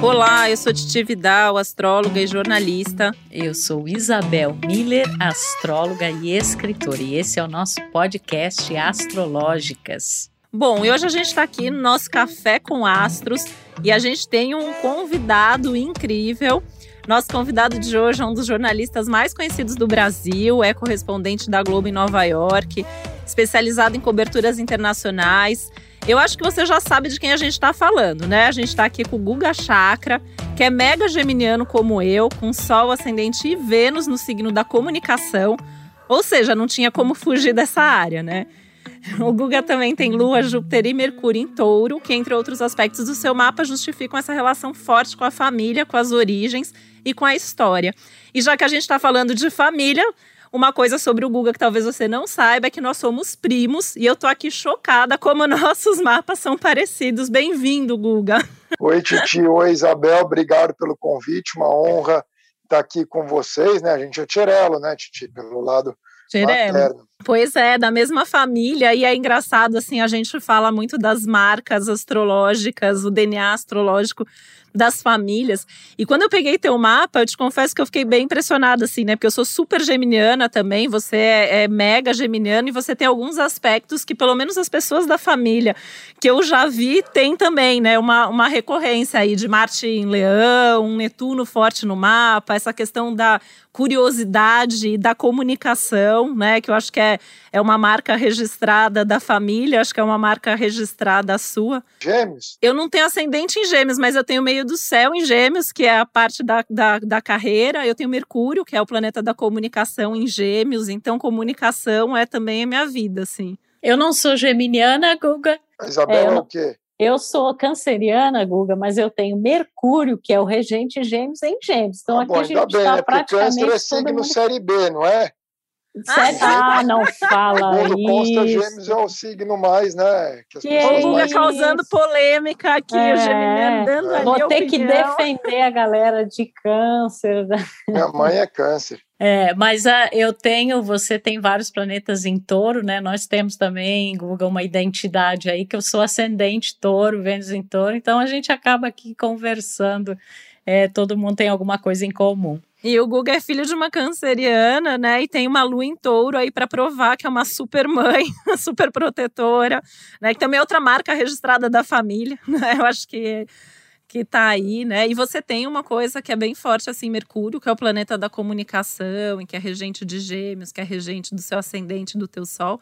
Olá, eu sou Titi Vidal, astróloga e jornalista. Eu sou Isabel Miller, astróloga e escritora, e esse é o nosso podcast Astrológicas. Bom, e hoje a gente está aqui no nosso Café com Astros e a gente tem um convidado incrível. Nosso convidado de hoje é um dos jornalistas mais conhecidos do Brasil, é correspondente da Globo em Nova York, especializado em coberturas internacionais. Eu acho que você já sabe de quem a gente está falando, né? A gente está aqui com o Guga Chakra, que é mega geminiano como eu, com Sol, Ascendente e Vênus no signo da comunicação. Ou seja, não tinha como fugir dessa área, né? O Guga também tem Lua, Júpiter e Mercúrio em touro, que, entre outros aspectos do seu mapa, justificam essa relação forte com a família, com as origens e com a história. E já que a gente está falando de família, uma coisa sobre o Guga que talvez você não saiba é que nós somos primos e eu tô aqui chocada como nossos mapas são parecidos. Bem-vindo, Guga. Oi, Titi. Oi, Isabel. Obrigado pelo convite. Uma honra estar aqui com vocês, né? A gente é Tirelo, né, Titi? Pelo lado Tirelo. Pois é, da mesma família. E é engraçado, assim, a gente fala muito das marcas astrológicas, o DNA astrológico das famílias. E quando eu peguei teu mapa, eu te confesso que eu fiquei bem impressionada, assim, né? Porque eu sou super geminiana também, você é, é mega geminiana e você tem alguns aspectos que, pelo menos, as pessoas da família que eu já vi tem também, né? Uma, uma recorrência aí de Marte em Leão, um Netuno forte no mapa, essa questão da curiosidade e da comunicação, né? Que eu acho que é, é uma marca registrada da família, acho que é uma marca registrada sua. Gêmeos? Eu não tenho ascendente em gêmeos, mas eu tenho meio do céu em gêmeos, que é a parte da, da, da carreira. Eu tenho Mercúrio, que é o planeta da comunicação em gêmeos. Então, comunicação é também a minha vida, assim. Eu não sou geminiana, Guga. A Isabel é, é o quê? Eu sou canceriana, Guga, mas eu tenho Mercúrio, que é o regente Gêmeos, em Gêmeos. Então ah, aqui bom, a gente está praticamente. Câncer é signo mundo... série B, não é? Ah, não fala isso. Consta Gêmeos é o signo mais, né? Que, que o Guga causando polêmica aqui, é, o Geminiano dando é. Vou ter opinião. que defender a galera de câncer. Minha mãe é câncer. É, mas a, eu tenho, você tem vários planetas em touro, né? Nós temos também, Google, uma identidade aí que eu sou ascendente touro, Vênus em touro, então a gente acaba aqui conversando, é, todo mundo tem alguma coisa em comum. E o Guga é filho de uma canceriana, né? E tem uma lua em touro aí para provar que é uma super mãe, super protetora, né? Que também é outra marca registrada da família, né? Eu acho que que tá aí, né? E você tem uma coisa que é bem forte, assim, Mercúrio, que é o planeta da comunicação, e que é regente de gêmeos, que é regente do seu ascendente, do teu sol,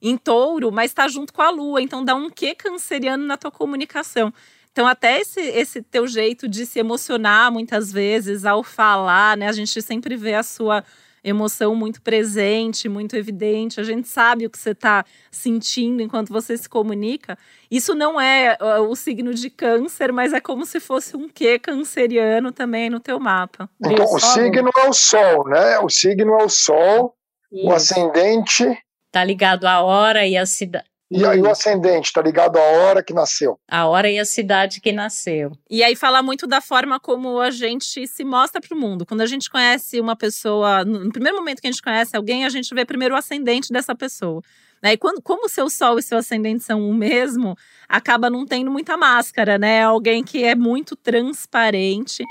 em touro, mas está junto com a lua, então dá um quê canceriano na tua comunicação. Então, até esse, esse teu jeito de se emocionar muitas vezes ao falar, né? A gente sempre vê a sua emoção muito presente, muito evidente. A gente sabe o que você está sentindo enquanto você se comunica. Isso não é o signo de câncer, mas é como se fosse um quê canceriano também no teu mapa. Então, o signo é o sol, né? O signo é o sol, Isso. o ascendente. Tá ligado à hora e à cidade. E aí o ascendente está ligado à hora que nasceu. A hora e a cidade que nasceu. E aí fala muito da forma como a gente se mostra para o mundo. Quando a gente conhece uma pessoa, no primeiro momento que a gente conhece alguém, a gente vê primeiro o ascendente dessa pessoa. Né? E quando, como o seu sol e seu ascendente são o mesmo, acaba não tendo muita máscara, né? Alguém que é muito transparente.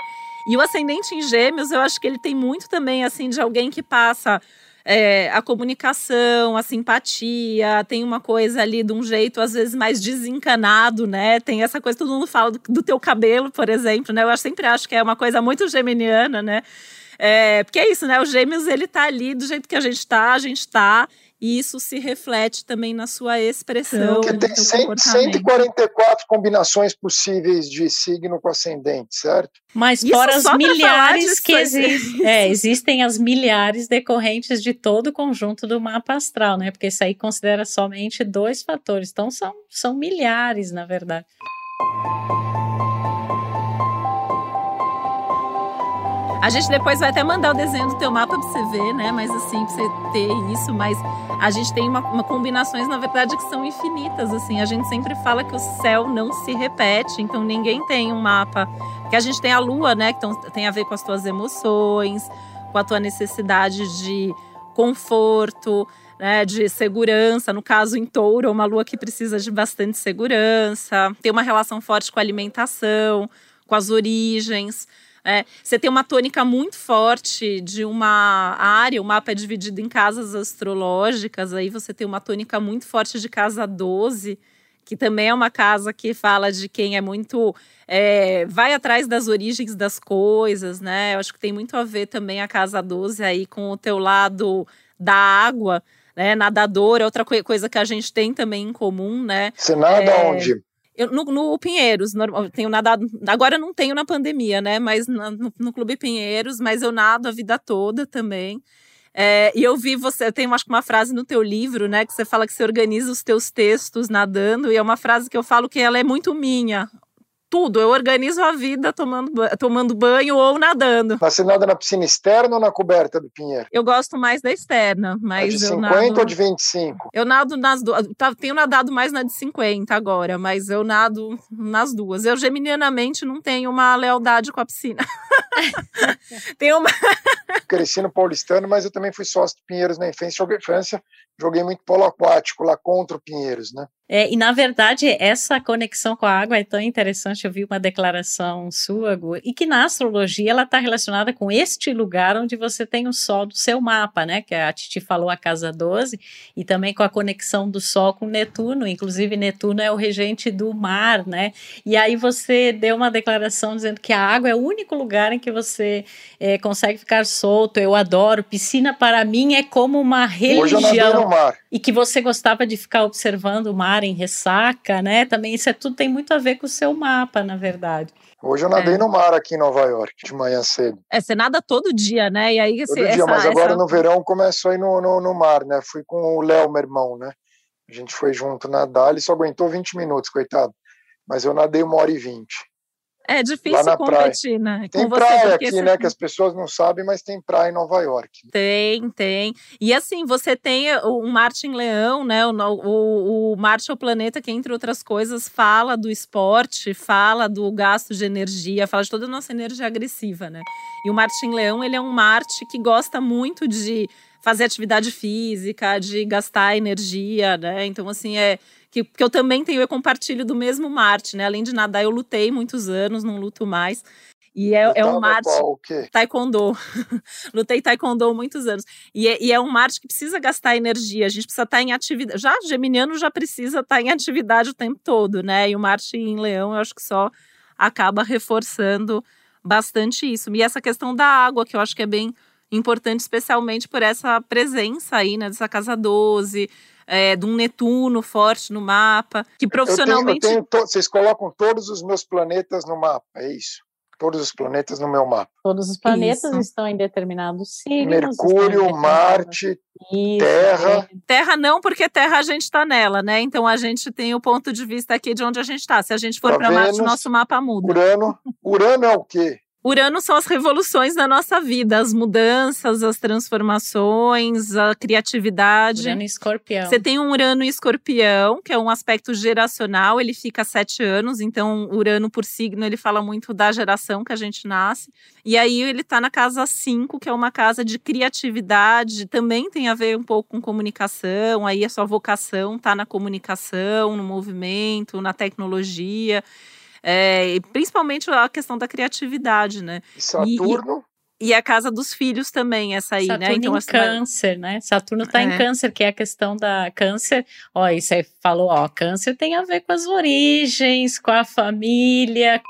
E o ascendente em gêmeos, eu acho que ele tem muito também, assim, de alguém que passa é, a comunicação, a simpatia, tem uma coisa ali de um jeito, às vezes, mais desencanado, né? Tem essa coisa, todo mundo fala do, do teu cabelo, por exemplo, né? Eu sempre acho que é uma coisa muito geminiana, né? É, porque é isso, né? O Gêmeos, ele tá ali do jeito que a gente tá, a gente tá. E isso se reflete também na sua expressão. Porque tem 100, 144 combinações possíveis de signo com ascendente, certo? Mas isso fora as milhares que existem. É, existem as milhares decorrentes de todo o conjunto do mapa astral, né? Porque isso aí considera somente dois fatores. Então são, são milhares, na verdade. A gente depois vai até mandar o desenho do teu mapa pra você ver, né? Mas assim, pra você ter isso, mas a gente tem uma, uma, combinações, na verdade, que são infinitas, assim. A gente sempre fala que o céu não se repete, então ninguém tem um mapa. Porque a gente tem a lua, né? Que tem a ver com as tuas emoções, com a tua necessidade de conforto, né, de segurança. No caso, em touro, é uma lua que precisa de bastante segurança. Tem uma relação forte com a alimentação, com as origens. É, você tem uma tônica muito forte de uma área, o mapa é dividido em casas astrológicas, aí você tem uma tônica muito forte de casa 12, que também é uma casa que fala de quem é muito. É, vai atrás das origens das coisas, né? Eu acho que tem muito a ver também a casa 12 aí com o teu lado da água, né? Nadador é outra coisa que a gente tem também em comum, né? Você nada é, onde? Eu, no, no Pinheiros, tenho nadado. Agora não tenho na pandemia, né? Mas no, no Clube Pinheiros, mas eu nado a vida toda também. É, e eu vi você, eu acho que uma frase no teu livro, né, que você fala que você organiza os teus textos nadando, e é uma frase que eu falo que ela é muito minha tudo. Eu organizo a vida tomando, tomando banho ou nadando. Você nada na piscina externa ou na coberta do Pinheiro? Eu gosto mais da externa, mas a de 50 nado... ou de 25? Eu nado nas duas. Tá, tenho nadado mais na de 50 agora, mas eu nado nas duas. Eu geminianamente não tenho uma lealdade com a piscina. tenho uma Cresci no paulistano, mas eu também fui sócio do Pinheiros na infância, infância, joguei muito polo aquático lá contra o Pinheiros, né? É, e na verdade, essa conexão com a água é tão interessante. Eu vi uma declaração sua, Gu, e que na astrologia ela está relacionada com este lugar onde você tem o Sol do seu mapa, né? Que a Titi falou a casa 12, e também com a conexão do Sol com Netuno. Inclusive, Netuno é o regente do mar, né? E aí você deu uma declaração dizendo que a água é o único lugar em que você é, consegue ficar solto. Eu adoro. Piscina para mim é como uma religião. No mar. E que você gostava de ficar observando o mar em ressaca, né? Também isso é tudo tem muito a ver com o seu mapa, na verdade. Hoje eu nadei é. no mar aqui em Nova York, de manhã cedo. É, você nada todo dia, né? E aí todo dia, essa, mas agora essa... no verão começou a ir no, no, no mar, né? Fui com o Léo, meu irmão, né? A gente foi junto nadar, ele só aguentou 20 minutos, coitado. Mas eu nadei uma hora e vinte. É difícil competir, praia. né? Tem praia aqui, né? Que as pessoas não sabem, mas tem praia em Nova York. Tem, tem. E assim, você tem o Marte em Leão, né? O, o, o Marte é o planeta que, entre outras coisas, fala do esporte, fala do gasto de energia, fala de toda a nossa energia agressiva, né? E o Marte em Leão, ele é um Marte que gosta muito de fazer atividade física, de gastar energia, né? Então, assim, é que, que eu também tenho, eu compartilho do mesmo Marte, né? Além de nadar, eu lutei muitos anos, não luto mais. E é, é um Marte. Qual, taekwondo. Lutei taekwondo muitos anos. E é, e é, um Marte que precisa gastar energia. A gente precisa estar em atividade. Já Geminiano já precisa estar em atividade o tempo todo, né? E o Marte em Leão, eu acho que só acaba reforçando bastante isso. E essa questão da água, que eu acho que é bem importante, especialmente por essa presença aí, né? Dessa casa 12 é, de um Netuno forte no mapa, que profissionalmente. Eu tenho, eu tenho to... Vocês colocam todos os meus planetas no mapa, é isso? Todos os planetas no meu mapa. Todos os planetas isso. estão em determinados signos. Mercúrio, Marte, isso, Terra. É. Terra não, porque Terra a gente está nela, né? Então a gente tem o ponto de vista aqui de onde a gente está. Se a gente for para Marte, nosso mapa muda. Urano. Urano é o quê? Urano são as revoluções da nossa vida, as mudanças, as transformações, a criatividade. Urano e escorpião. Você tem um Urano e escorpião, que é um aspecto geracional, ele fica sete anos, então Urano por signo, ele fala muito da geração que a gente nasce. E aí ele está na casa 5, que é uma casa de criatividade, também tem a ver um pouco com comunicação, aí a sua vocação está na comunicação, no movimento, na tecnologia. É, principalmente a questão da criatividade, né? E Saturno? E, e, a casa dos filhos também, essa aí, Saturno né? Então, em assim, câncer, né? Saturno está é. em câncer, que é a questão da câncer. Ó, isso aí falou, ó, câncer tem a ver com as origens, com a família.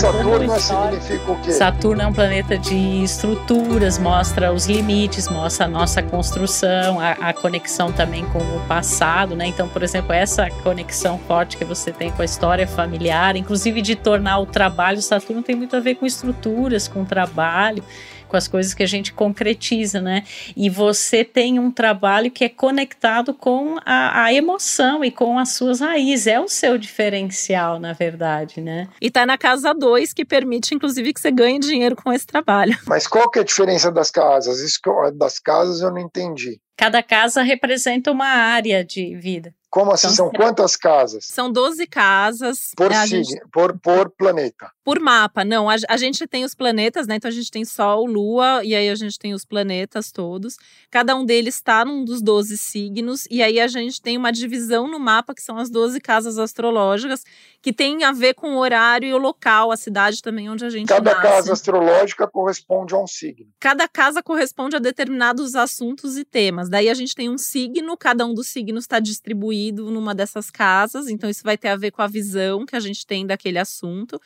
Saturno significa o quê? Saturno é um planeta de estruturas, mostra os limites, mostra a nossa construção, a, a, conexão também com o passado, né? Então, por exemplo, essa conexão forte que você tem com a história familiar, inclusive de tornar o trabalho, Saturno tem muito a ver com estruturas, com trabalho com as coisas que a gente concretiza, né? E você tem um trabalho que é conectado com a, a emoção e com as suas raízes. É o seu diferencial, na verdade, né? E tá na casa 2, que permite, inclusive, que você ganhe dinheiro com esse trabalho. Mas qual que é a diferença das casas? Isso das casas eu não entendi. Cada casa representa uma área de vida. Como assim? Então, são quantas casas? São 12 casas. Por, é, gente... por, por planeta. Por mapa, não. A, a, gente tem os planetas, né? Então a gente tem Sol, Lua, e aí a gente tem os planetas todos. Cada um deles está num dos 12 signos, e aí a gente tem uma divisão no mapa, que são as 12 casas astrológicas, que tem a ver com o horário e o local, a cidade também onde a gente Cada nasce. casa astrológica corresponde a um signo. Cada casa corresponde a determinados assuntos e temas. Daí a gente tem um signo, cada um dos signos está distribuído numa dessas casas, então isso vai ter a ver com a visão que a gente tem daquele assunto.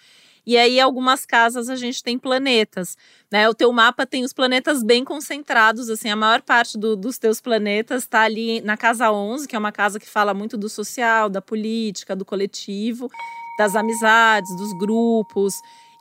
E aí, algumas casas a gente tem planetas, né? O teu mapa tem os planetas bem concentrados, assim, a maior parte do, dos teus planetas está ali na casa 11, que é uma casa que fala muito do social, da política, do coletivo, das amizades, dos grupos.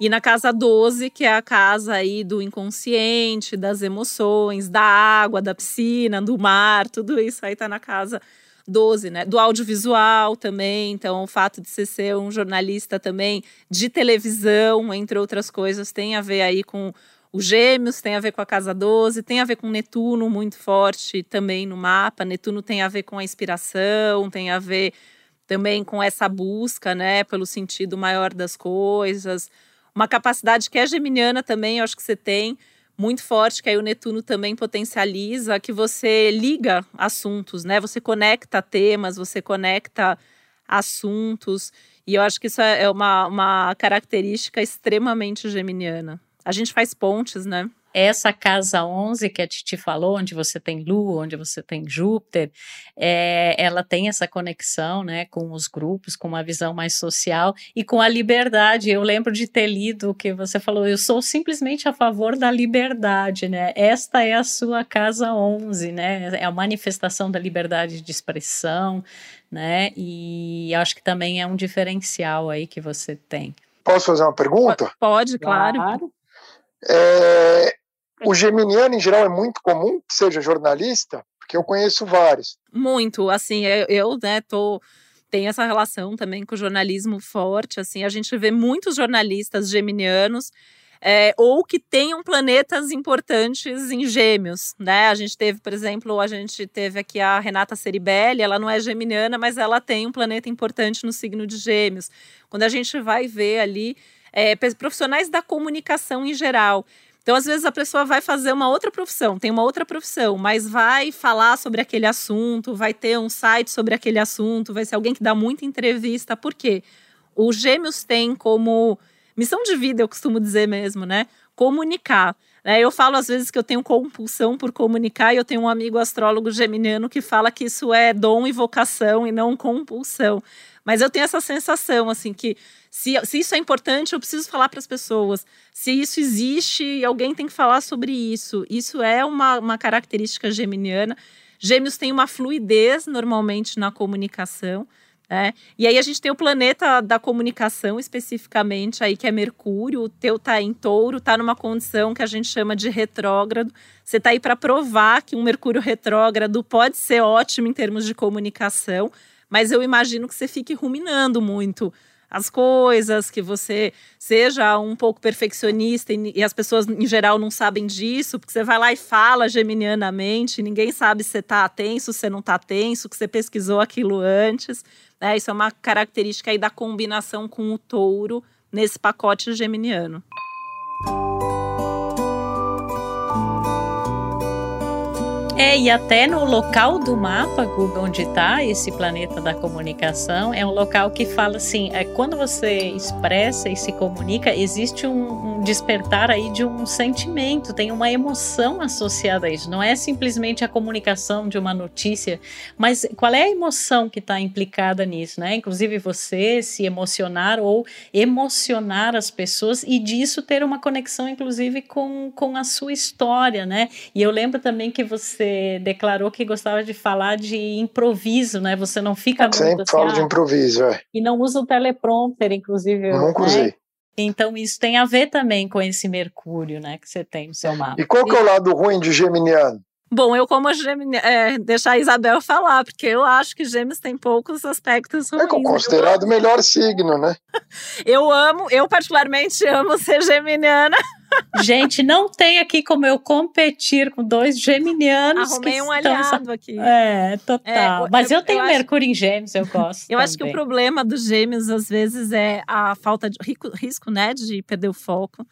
E na casa 12, que é a casa aí do inconsciente, das emoções, da água, da piscina, do mar, tudo isso aí tá na casa 12, né? Do audiovisual também, então o fato de você ser um jornalista também de televisão, entre outras coisas, tem a ver aí com os Gêmeos, tem a ver com a Casa 12, tem a ver com Netuno muito forte também no mapa. Netuno tem a ver com a inspiração, tem a ver também com essa busca, né, pelo sentido maior das coisas. Uma capacidade que é geminiana também, eu acho que você tem, muito forte, que aí o Netuno também potencializa, que você liga assuntos, né? Você conecta temas, você conecta assuntos. E eu acho que isso é, é uma, uma característica extremamente geminiana. A gente faz pontes, né? Essa casa 11 que a Titi falou, onde você tem Lua, onde você tem Júpiter, é, ela tem essa conexão né, com os grupos, com uma visão mais social e com a liberdade. Eu lembro de ter lido o que você falou, eu sou simplesmente a favor da liberdade, né? Esta é a sua casa 11, né? É a manifestação da liberdade de expressão, né? E acho que também é um diferencial aí que você tem. Posso fazer uma pergunta? Pode, claro. claro. É, o geminiano, em geral, é muito comum que seja jornalista, porque eu conheço vários. Muito, assim, eu, eu né, tô tenho essa relação também com o jornalismo forte, assim, a gente vê muitos jornalistas geminianos é, ou que tenham planetas importantes em gêmeos, né? A gente teve, por exemplo, a gente teve aqui a Renata Ceribelli, ela não é geminiana, mas ela tem um planeta importante no signo de gêmeos. Quando a gente vai ver ali é, profissionais da comunicação em geral, então, às vezes, a pessoa vai fazer uma outra profissão, tem uma outra profissão, mas vai falar sobre aquele assunto, vai ter um site sobre aquele assunto, vai ser alguém que dá muita entrevista. Por quê? Os gêmeos têm como missão de vida, eu costumo dizer mesmo, né? Comunicar. Né? Eu falo às vezes que eu tenho compulsão por comunicar e eu tenho um amigo astrólogo geminiano que fala que isso é dom e vocação e não compulsão. Mas eu tenho essa sensação, assim, que se, se isso é importante, eu preciso falar para as pessoas. Se isso existe, alguém tem que falar sobre isso. Isso é uma, uma característica geminiana. Gêmeos têm uma fluidez normalmente na comunicação. Né? E aí a gente tem o planeta da comunicação especificamente aí que é Mercúrio, o teu tá em Touro, tá numa condição que a gente chama de retrógrado. Você tá aí para provar que um Mercúrio retrógrado pode ser ótimo em termos de comunicação, mas eu imagino que você fique ruminando muito as coisas, que você seja um pouco perfeccionista e, e, as pessoas em geral não sabem disso, porque você vai lá e fala geminianamente, ninguém sabe se você está tenso, se você não está tenso, que você pesquisou aquilo antes. Né? Isso é uma característica aí da combinação com o touro nesse pacote geminiano. É, e até no local do mapa, Google, onde está esse planeta da comunicação, é um local que fala assim: é, quando você expressa e se comunica, existe um, um, despertar aí de um sentimento, tem uma emoção associada a isso. Não é simplesmente a comunicação de uma notícia, mas qual é a emoção que está implicada nisso, né? Inclusive você se emocionar ou emocionar as pessoas e disso ter uma conexão, inclusive, com, com a sua história, né? E eu lembro também que você declarou que gostava de falar de improviso, né? Você não fica muito Sempre assim, falo ah, de improviso, é. E não usa o teleprompter, inclusive. Nunca né? usei. Então isso tem a ver também com esse Mercúrio, né, que você tem no seu mapa. E qual que é o lado ruim de Geminiano? Bom, eu como Gemini, é, deixar a Isabel falar, porque eu acho que Gêmeos tem poucos aspectos ruins. É considerado o melhor signo, né? eu amo, eu particularmente amo ser geminiana. Gente, não tem aqui como eu competir com dois geminianos. Arrumei um estão... aliado aqui. É, total. É, Mas eu, eu tenho eu Mercúrio acho... em gêmeos, eu gosto. eu também. acho que o problema dos gêmeos, às vezes, é a falta de risco, né, de perder o foco.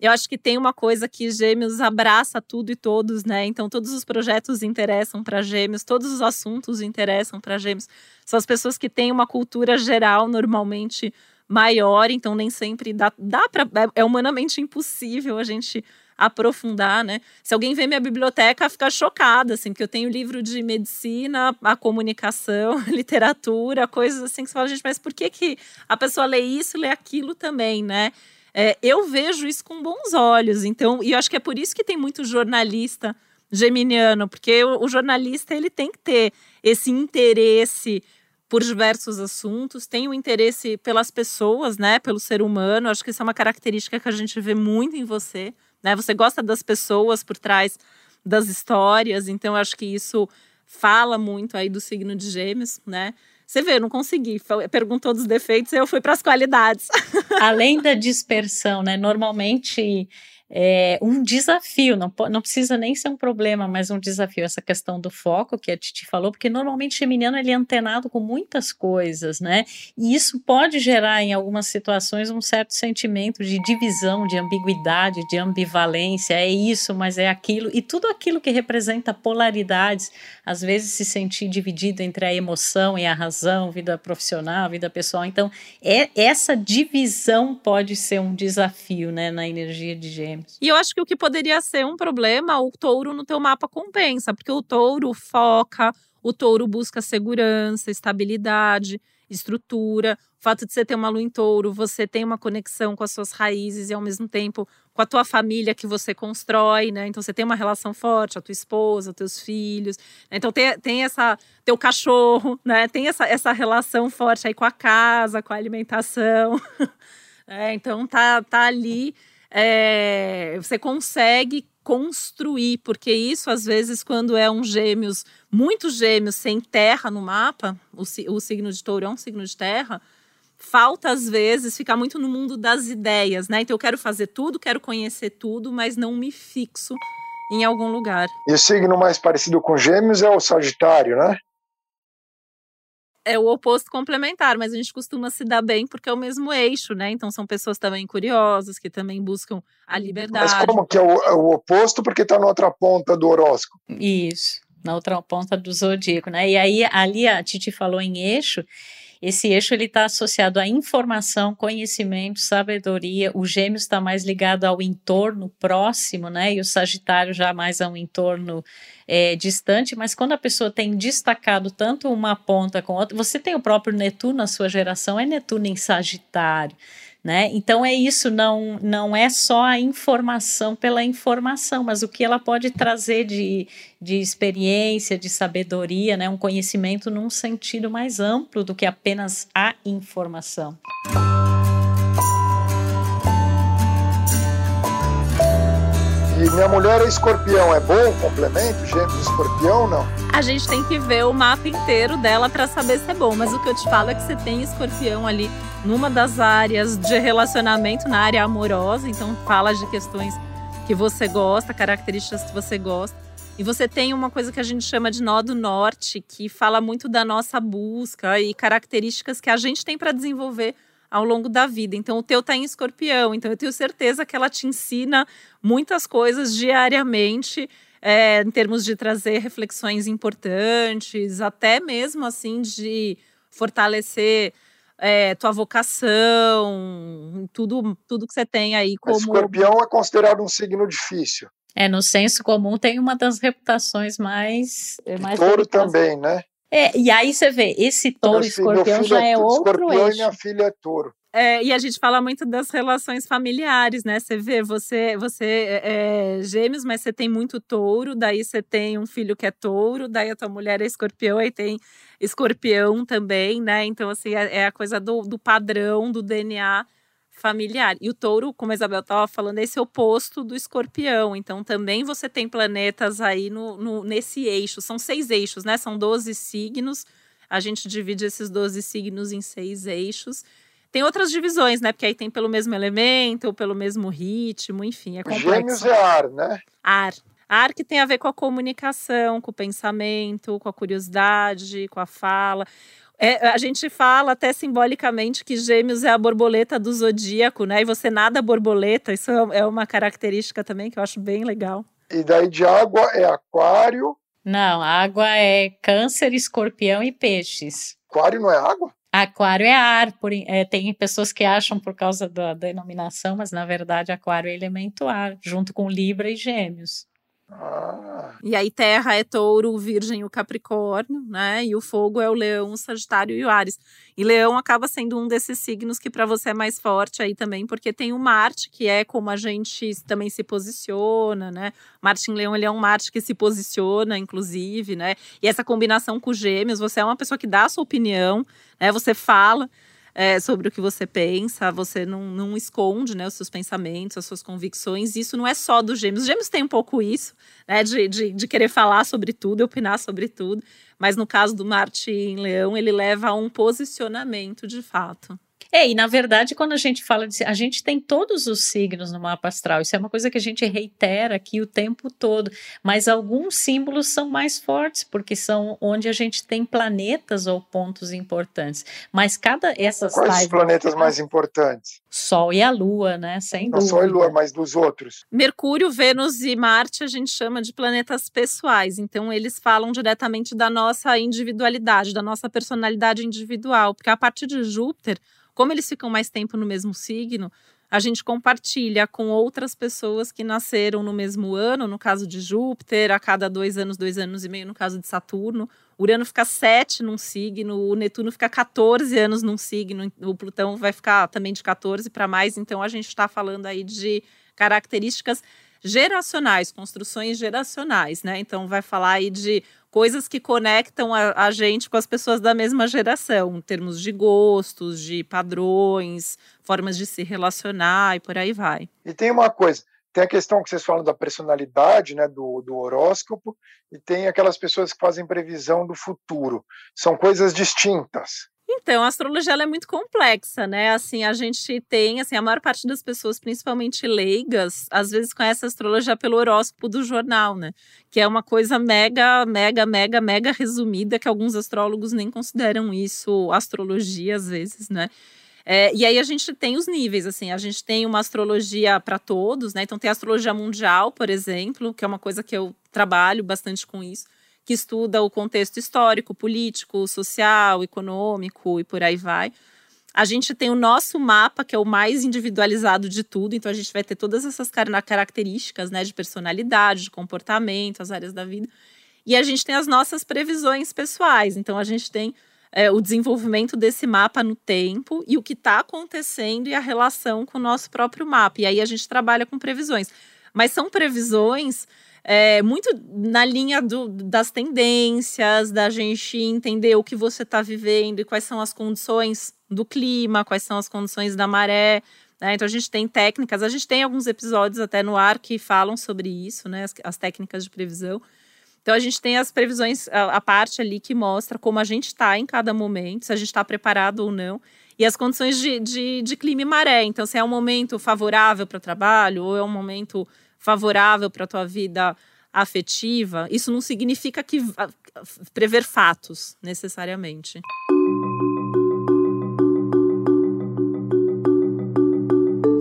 Eu acho que tem uma coisa que Gêmeos abraça tudo e todos, né? Então todos os projetos interessam para Gêmeos, todos os assuntos interessam para Gêmeos. São as pessoas que têm uma cultura geral normalmente maior, então nem sempre dá, dá para é, é humanamente impossível a gente aprofundar, né? Se alguém vê minha biblioteca, fica chocada, assim, porque eu tenho livro de medicina, a comunicação, literatura, coisas assim que você fala, gente, mas por que, que a pessoa lê isso, lê aquilo também, né? É, eu vejo isso com bons olhos, então, e eu acho que é por isso que tem muito jornalista geminiano, porque o, o jornalista ele tem que ter esse interesse por diversos assuntos, tem o interesse pelas pessoas, né, pelo ser humano. Acho que isso é uma característica que a gente vê muito em você, né? Você gosta das pessoas por trás das histórias, então acho que isso fala muito aí do signo de Gêmeos, né? Você vê, eu não consegui. Perguntou dos defeitos, eu fui para as qualidades. Além da dispersão, né? Normalmente é um desafio, não, não precisa nem ser um problema, mas um desafio, essa questão do foco que a Titi falou, porque normalmente o geminiano ele é antenado com muitas coisas, né? E isso pode gerar em algumas situações um certo sentimento de divisão, de ambiguidade, de ambivalência, é isso, mas é aquilo, e tudo aquilo que representa polaridades, às vezes se sentir dividido entre a emoção e a razão, vida profissional, vida pessoal. Então, é essa divisão pode ser um desafio, né, na energia de E eu acho que o que poderia ser um problema, o touro no teu mapa compensa, porque o touro foca, o touro busca segurança, estabilidade, estrutura. O fato de você ter uma lua em touro, você tem uma conexão com as suas raízes e ao mesmo tempo com a tua família que você constrói, né? Então você tem uma relação forte, a tua esposa, teus filhos. Né? Então tem, tem essa teu cachorro, né? Tem essa, essa relação forte aí com a casa, com a alimentação. É, então tá, tá ali é, você consegue construir, porque isso às vezes quando é um gêmeos, muitos gêmeos sem terra no mapa, o, o signo de touro é um signo de terra, falta às vezes ficar muito no mundo das ideias, né? Então eu quero fazer tudo, quero conhecer tudo, mas não me fixo em algum lugar. E o signo mais parecido com gêmeos é o Sagitário, né? É o oposto complementar, mas a gente costuma se dar bem porque é o mesmo eixo, né? Então são pessoas também curiosas, que também buscam a liberdade. Mas como que é o, é o oposto porque está na outra ponta do horóscopo? Isso, na outra ponta do zodíaco, né? E aí ali a Titi falou em eixo, esse eixo ele está associado à informação, conhecimento, sabedoria. O Gêmeos está mais ligado ao entorno próximo, né? E o Sagitário já mais a um entorno é, distante. Mas quando a pessoa tem destacado tanto uma ponta com outra, você tem o próprio Netuno na sua geração, é Netuno em Sagitário. Né? Então é isso, não, não é só a informação pela informação, mas o que ela pode trazer de, de experiência, de sabedoria, né? um conhecimento num sentido mais amplo do que apenas a informação. Minha mulher é escorpião, é bom o complemento? Gêmeos escorpião não? A gente tem que ver o mapa inteiro dela para saber se é bom, mas o que eu te falo é que você tem escorpião ali numa das áreas de relacionamento, na área amorosa, então fala de questões que você gosta, características que você gosta. E você tem uma coisa que a gente chama de nó do norte, que fala muito da nossa busca e características que a gente tem para desenvolver ao longo da vida. Então, o teu está em escorpião. Então, eu tenho certeza que ela te ensina muitas coisas diariamente, é, em termos de trazer reflexões importantes, até mesmo assim de fortalecer é, tua vocação, tudo, tudo que você tem aí como. Escorpião é considerado um signo difícil. É, no senso comum tem uma das reputações mais. mais Touro também, né? É, e aí você vê, esse touro escorpião já é, é outro escorpião eixo. e minha filha é touro. É, e a gente fala muito das relações familiares, né? Você vê, você, você é, é gêmeos, mas você tem muito touro, daí você tem um filho que é touro, daí a tua mulher é escorpião, aí tem escorpião também, né? Então, assim, é, é a coisa do, do padrão, do DNA familiar. E o touro, como a Isabel estava falando, é esse oposto do escorpião. Então, também você tem planetas aí no, no, nesse eixo. São seis eixos, né? São 12 signos. A gente divide esses 12 signos em seis eixos. Tem outras divisões, né? Porque aí tem pelo mesmo elemento, pelo mesmo ritmo, enfim, é complexo. Gêmeos é ar, né? Ar. Ar que tem a ver com a comunicação, com o pensamento, com a curiosidade, com a fala. É, a gente fala até simbolicamente que gêmeos é a borboleta do zodíaco, né? E você nada borboleta, isso é, é uma característica também que eu acho bem legal. E daí de água é aquário. Não, água é câncer, escorpião e peixes. Aquário não é água? Aquário é ar, por, é, tem pessoas que acham por causa da denominação, mas na verdade aquário é elemento ar, junto com Libra e Gêmeos. Ah. E aí terra é touro, virgem o capricórnio, né? E o fogo é o leão, o sagitário e o ares. E leão acaba sendo um desses signos que para você é mais forte aí também, porque tem o Marte, que é como a gente também se posiciona, né? Marte em leão, ele é um Marte que se posiciona, inclusive, né? E essa combinação com gêmeos, você é uma pessoa que dá a sua opinião, né? Você fala, é, sobre o que você pensa, você não, não esconde né, os seus pensamentos, as suas convicções. Isso não é só dos gêmeos. Os gêmeos têm um pouco isso, né, de, de, de querer falar sobre tudo, opinar sobre tudo. Mas no caso do Marte em Leão, ele leva a um posicionamento de fato. É, e na verdade, quando a gente fala de. A gente tem todos os signos no mapa astral. Isso é uma coisa que a gente reitera aqui o tempo todo. Mas alguns símbolos são mais fortes, porque são onde a gente tem planetas ou pontos importantes. Mas cada. Essas Quais os planetas mais importantes? Sol e a Lua, né? Sem Não dúvida. Sol e Lua, mas dos outros. Mercúrio, Vênus e Marte a gente chama de planetas pessoais. Então, eles falam diretamente da nossa individualidade, da nossa personalidade individual. Porque a partir de Júpiter como eles ficam mais tempo no mesmo signo, a gente compartilha com outras pessoas que nasceram no mesmo ano, no caso de Júpiter, a cada dois anos, dois anos e meio, no caso de Saturno. Urano fica sete num signo, o Netuno fica 14 anos num signo, o Plutão vai ficar também de 14 para mais. Então a gente está falando aí de características geracionais, construções geracionais, né? Então vai falar aí de coisas que conectam a, a, gente com as pessoas da mesma geração, em termos de gostos, de padrões, formas de se relacionar e por aí vai. E tem uma coisa, tem a questão que vocês falam da personalidade, né, do, do horóscopo, e tem aquelas pessoas que fazem previsão do futuro. São coisas distintas. Então, a astrologia é muito complexa, né? Assim, a gente tem, assim, a maior parte das pessoas, principalmente leigas, às vezes conhece a astrologia pelo horóscopo do jornal, né? Que é uma coisa mega, mega, mega, mega resumida, que alguns astrólogos nem consideram isso astrologia, às vezes, né? É, e aí a gente tem os níveis, assim, a gente tem uma astrologia para todos, né? Então tem a astrologia mundial, por exemplo, que é uma coisa que eu trabalho bastante com isso que estuda o contexto histórico, político, social, econômico e por aí vai. A gente tem o nosso mapa, que é o mais individualizado de tudo, então a gente vai ter todas essas características né, de personalidade, de comportamento, as áreas da vida. E a gente tem as nossas previsões pessoais, então a gente tem é, o desenvolvimento desse mapa no tempo e o que está acontecendo e a relação com o nosso próprio mapa. E aí a gente trabalha com previsões. Mas são previsões é, muito na linha do, das tendências, da gente entender o que você está vivendo e quais são as condições do clima, quais são as condições da maré. Né? Então a gente tem técnicas, a gente tem alguns episódios até no ar que falam sobre isso, né? as, as técnicas de previsão. Então a gente tem as previsões, a, a parte ali que mostra como a gente está em cada momento, se a gente está preparado ou não e as condições de, de, de, clima e maré. Então, se é um momento favorável para o trabalho ou é um momento favorável para a tua vida afetiva, isso não significa que prever fatos necessariamente.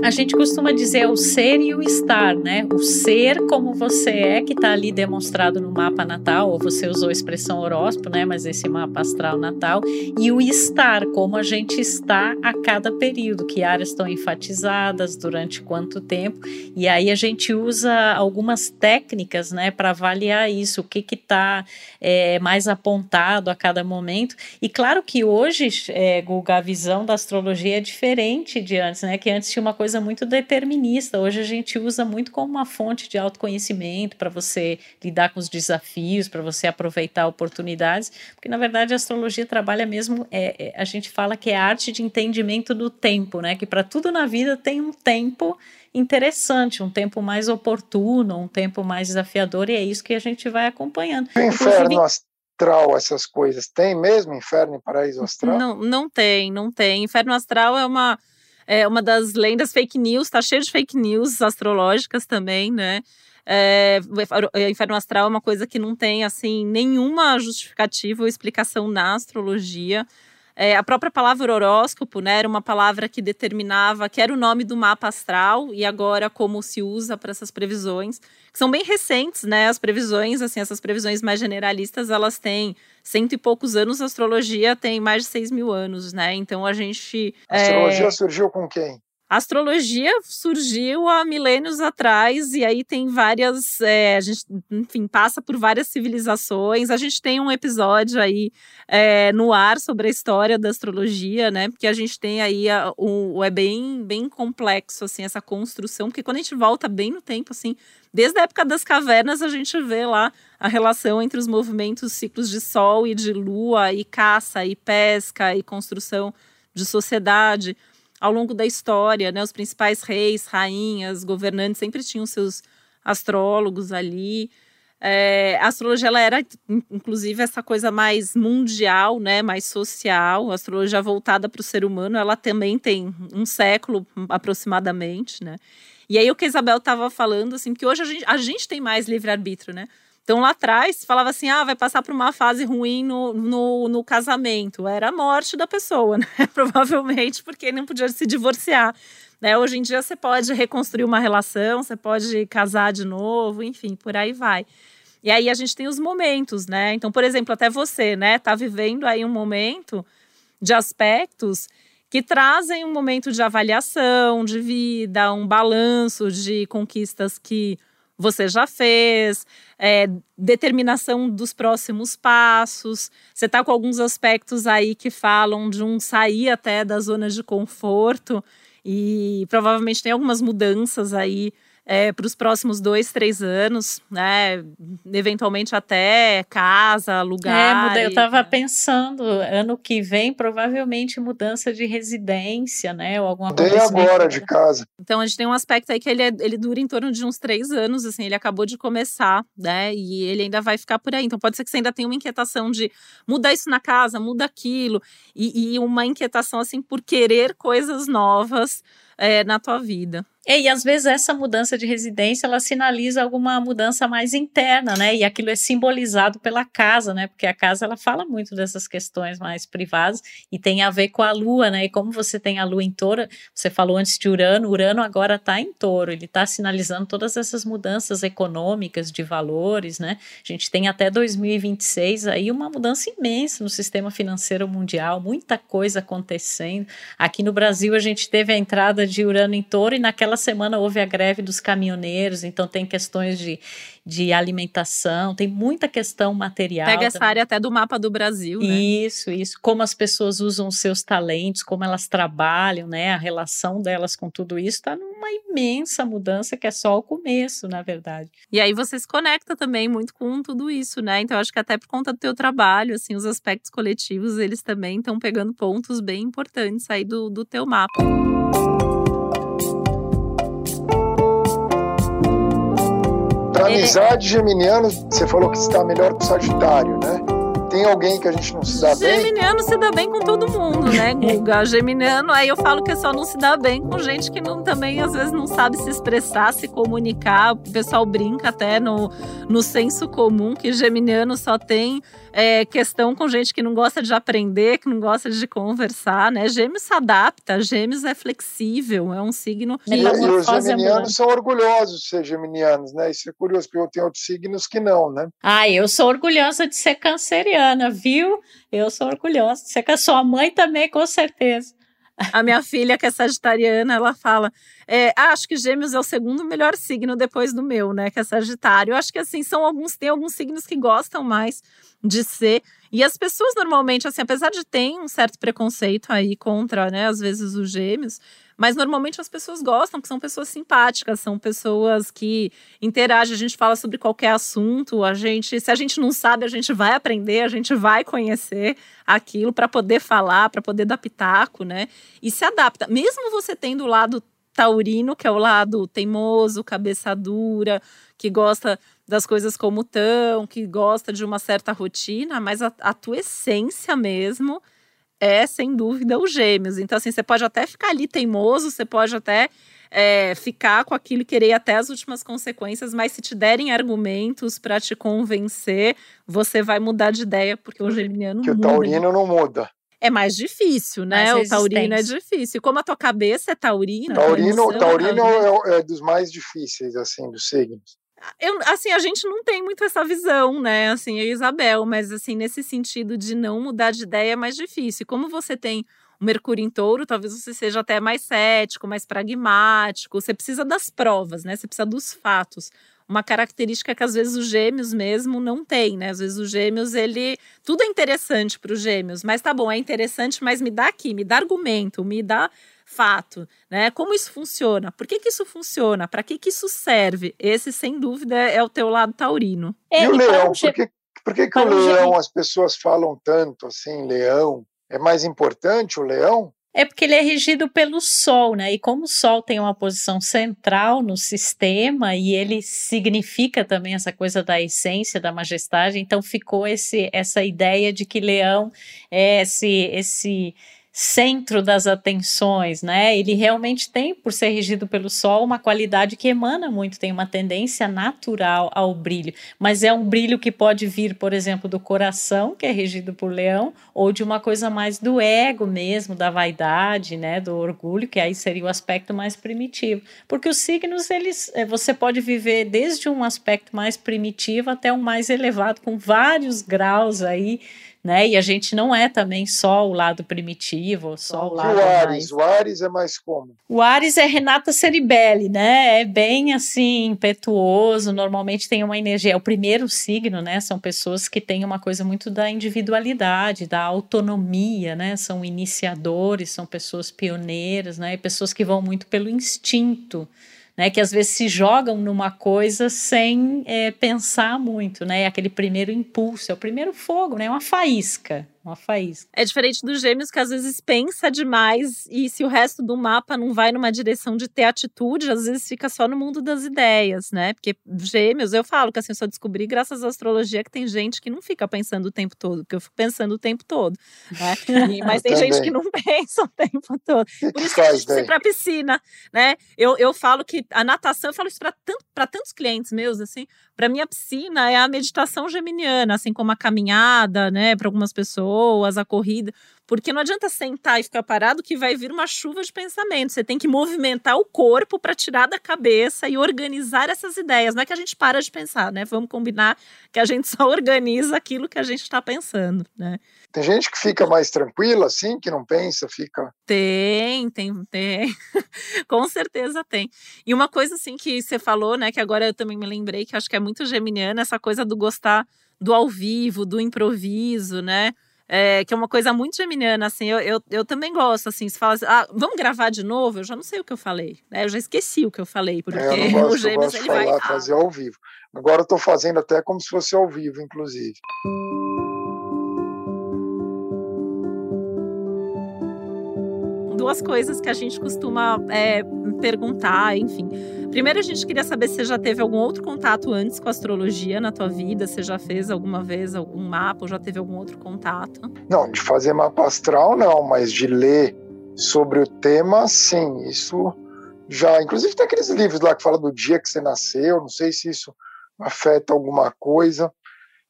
A gente costuma dizer o ser e o estar, né? O ser como você é, que está ali demonstrado no mapa natal, ou você usou a expressão horóscopo, né? Mas esse mapa astral natal, e o estar, como a gente está a cada período, que áreas estão enfatizadas, durante quanto tempo, e aí a gente usa algumas técnicas, né, para avaliar isso, o que que está é, mais apontado a cada momento. E claro que hoje, é, Guga, a visão da astrologia é diferente de antes, né? Que antes tinha uma coisa coisa muito determinista. Hoje a gente usa muito como uma fonte de autoconhecimento para você lidar com os desafios, para você aproveitar oportunidades, porque na verdade a astrologia trabalha mesmo, é, é, a gente fala que é arte de entendimento do tempo, né? Que para tudo na vida tem um tempo interessante, um tempo mais oportuno, um tempo mais desafiador, e é isso que a gente vai acompanhando. O inferno, astral, essas coisas, tem mesmo inferno e paraíso astral? Não, não tem, não tem. Inferno astral é uma é uma das lendas fake news, tá cheio de fake news astrológicas também, né? É, o inferno astral é uma coisa que não tem assim nenhuma justificativa ou explicação na astrologia. É, a própria palavra horóscopo, né, era uma palavra que determinava que era o nome do mapa astral e agora como se usa para essas previsões, que são bem recentes, né? As previsões, assim, essas previsões mais generalistas, elas têm cento e poucos anos, a astrologia tem mais de seis mil anos, né? Então a gente. A astrologia é... surgiu com quem? A astrologia surgiu há milênios atrás e aí tem várias, é, a gente, enfim, passa por várias civilizações. A gente tem um episódio aí é, no ar sobre a história da astrologia, né? Porque a gente tem aí a, o, é bem, bem complexo assim essa construção, porque quando a gente volta bem no tempo, assim, desde a época das cavernas a gente vê lá a relação entre os movimentos, ciclos de sol e de lua, e caça e pesca e construção de sociedade ao longo da história, né? Os principais reis, rainhas, governantes sempre tinham seus astrólogos ali. É, a astrologia ela era, inclusive, essa coisa mais mundial, né, mais social. A astrologia voltada para o ser humano, ela também tem um século aproximadamente, né? E aí o que a Isabel estava falando, assim, que hoje a gente, a gente tem mais livre-arbítrio, né? Então lá atrás falava assim: ah, vai passar por uma fase ruim no, no, no casamento. Era a morte da pessoa, né? Provavelmente porque não podia se divorciar. Né? Hoje em dia você pode reconstruir uma relação, você pode casar de novo, enfim, por aí vai. E aí a gente tem os momentos, né? Então, por exemplo, até você, né, tá vivendo aí um momento de aspectos que trazem um momento de avaliação de vida, um balanço de conquistas que você já fez, é, determinação dos próximos passos. Você está com alguns aspectos aí que falam de um sair até da zona de conforto e provavelmente tem algumas mudanças aí é, para os próximos dois, três anos, né? Eventualmente até casa, lugar. É, eu estava pensando, ano que vem, provavelmente mudança de residência, né? Ou alguma coisa. agora de casa. Então a gente tem um aspecto aí que ele, é, ele dura em torno de uns três anos, assim, ele acabou de começar, né? E ele ainda vai ficar por aí. Então pode ser que você ainda tenha uma inquietação de mudar isso na casa, muda aquilo, e, e uma inquietação assim por querer coisas novas é, na tua vida. É, e às vezes essa mudança de residência ela sinaliza alguma mudança mais interna, né? E aquilo é simbolizado pela casa, né? Porque a casa ela fala muito dessas questões mais privadas e tem a ver com a lua, né? E como você tem a lua em touro, você falou antes de Urano, Urano agora está em touro, ele está sinalizando todas essas mudanças econômicas de valores, né? A gente tem até 2026 aí uma mudança imensa no sistema financeiro mundial, muita coisa acontecendo. Aqui no Brasil a gente teve a entrada de Urano em touro e naquela semana houve a greve dos caminhoneiros, então tem questões de, de alimentação, tem muita questão material. Pega essa área até do mapa do Brasil, né? Isso, isso. Como as pessoas usam os seus talentos, como elas trabalham, né? A relação delas com tudo isso está numa imensa mudança que é só o começo, na verdade. E aí você se conecta também muito com tudo isso, né? Então acho que até por conta do teu trabalho, assim, os aspectos coletivos, eles também estão pegando pontos bem importantes aí do, do teu mapa. Para amizade geminiano, você falou que está melhor que o Sagitário, né? Tem alguém que a gente não se dá bem? Geminiano se dá bem com todo mundo, né, Guga? Geminiano, aí eu falo que é só não se dá bem com gente que não, também às vezes não sabe se expressar, se comunicar. O pessoal brinca até no, no senso comum que geminiano só tem é, questão com gente que não gosta de aprender, que não gosta de conversar, né? Gêmeos se adapta, Gêmeos é flexível, é um signo. E, e os geminianos são orgulhosos de ser geminianos, né? Isso é curioso, porque eu tenho outros signos que não, né? Ah, eu sou orgulhosa de ser canceriana, viu? Eu sou orgulhosa de ser canceriana. Sua mãe também, com certeza. A minha filha, que é sagitariana, ela fala: é, ah, acho que Gêmeos é o segundo melhor signo depois do meu, né? Que é Sagitário. Eu acho que assim, são alguns, tem alguns signos que gostam mais de ser. E as pessoas normalmente, assim, apesar de ter um certo preconceito aí contra, né, às vezes os gêmeos, mas normalmente as pessoas gostam, que são pessoas simpáticas, são pessoas que interagem, a gente fala sobre qualquer assunto, a gente, se a gente não sabe, a gente vai aprender, a gente vai conhecer aquilo para poder falar, para poder dar pitaco, né? E se adapta. Mesmo você tendo o lado taurino, que é o lado teimoso, cabeça dura, que gosta das coisas como tão, que gosta de uma certa rotina, mas a, a tua essência mesmo é, sem dúvida, os gêmeos. Então, assim, você pode até ficar ali teimoso, você pode até é, ficar com aquilo e querer até as últimas consequências, mas se te derem argumentos para te convencer, você vai mudar de ideia, porque o geminiano Que muda. o taurino não muda. É mais difícil, né? Mais o taurino é difícil. Como a tua cabeça é taurina, Taurino, a tua taurino emoção é, é dos mais difíceis, assim, dos signos. Eu, assim, a gente não tem muito essa visão, né? Assim, e Isabel, mas assim, nesse sentido de não mudar de ideia é mais difícil. Como você tem o Mercúrio em touro, talvez você seja até mais cético, mais pragmático. Você precisa das provas, né? Você precisa dos fatos. Uma característica que às vezes os gêmeos mesmo não tem, né? Às vezes os gêmeos, ele. Tudo é interessante para os gêmeos, mas tá bom, é interessante, mas me dá aqui, me dá argumento, me dá fato, né? Como isso funciona? Por que, que isso funciona? Para que, que isso serve? Esse, sem dúvida, é o teu lado taurino. É, e o e para leão, um por que, por que, que o um leão, as pessoas falam tanto assim, leão? É mais importante o leão? É porque ele é regido pelo Sol, né? E como o Sol tem uma posição central no sistema e ele significa também essa coisa da essência, da majestade, então ficou esse, essa ideia de que Leão é esse, esse centro das atenções, né? Ele realmente tem, por ser regido pelo Sol, uma qualidade que emana muito, tem uma tendência natural ao brilho, mas é um brilho que pode vir, por exemplo, do coração, que é regido por Leão, ou de uma coisa mais do ego mesmo, da vaidade, né, do orgulho, que aí seria o aspecto mais primitivo. Porque os signos, eles, eh, você pode viver desde um aspecto mais primitivo até um mais elevado, com vários graus aí, né? E a gente não é também só o lado primitivo, só o e lado o Ares? mais O Ares é mais como? o Ares é Renata Ceribelli, né? É bem assim, impetuoso, normalmente tem uma energia. É o primeiro signo, né? São pessoas que têm uma coisa muito da individualidade, da autonomia, né? São iniciadores, são pessoas pioneiras, né? E pessoas que vão muito pelo instinto. Né, que às vezes se jogam numa coisa sem é, pensar muito, né? É aquele primeiro impulso, é o primeiro fogo, né? Uma faísca, uma faísca. É diferente dos gêmeos que às vezes pensa demais e se o resto do mapa não vai numa direção de ter atitude, às vezes fica só no mundo das ideias, né? Porque gêmeos, eu falo que assim, eu só descobri graças à astrologia que tem gente que não fica pensando o tempo todo, porque eu fico pensando o tempo todo, né? E- mas tem gente também. que não pensa o tempo todo. O que, Por isso que a gente precisa ir pra piscina, né? Eu, eu falo que a natação, eu falo isso para tanto, pra tantos clientes meus, assim, para mim a piscina é a meditação geminiana, assim como a caminhada, né, para algumas pessoas, a corrida, porque não adianta sentar e ficar parado que vai vir uma chuva de pensamento. Você tem que movimentar o corpo para tirar da cabeça e organizar essas ideias. Não é que a gente para de pensar, né? Vamos combinar que a gente só organiza aquilo que a gente está pensando, né? Tem gente que fica mais tranquila, assim, que não pensa, fica. Tem, tem, tem. Com certeza tem. E uma coisa assim que você falou, né, que agora eu também me lembrei, que acho que é muito geminiana, essa coisa do gostar do ao vivo, do improviso, né? É, que é uma coisa muito geminiana, assim, eu, eu, eu também gosto, assim, se fala assim, ah, vamos gravar de novo? Eu já não sei o que eu falei, né? Eu já esqueci o que eu falei, porque É, eu gosto, o eu gêmeos, gosto de ele vai... falar, ah, fazer ao vivo. Agora eu tô fazendo até como se fosse ao vivo, inclusive. Duas coisas que a gente costuma é, perguntar, enfim. Primeiro, a gente queria saber se você já teve algum outro contato antes com astrologia na tua vida, se já fez alguma vez algum mapa ou já teve algum outro contato. Não, de fazer mapa astral não, mas de ler sobre o tema, sim. Isso já. Inclusive tem aqueles livros lá que falam do dia que você nasceu, não sei se isso afeta alguma coisa,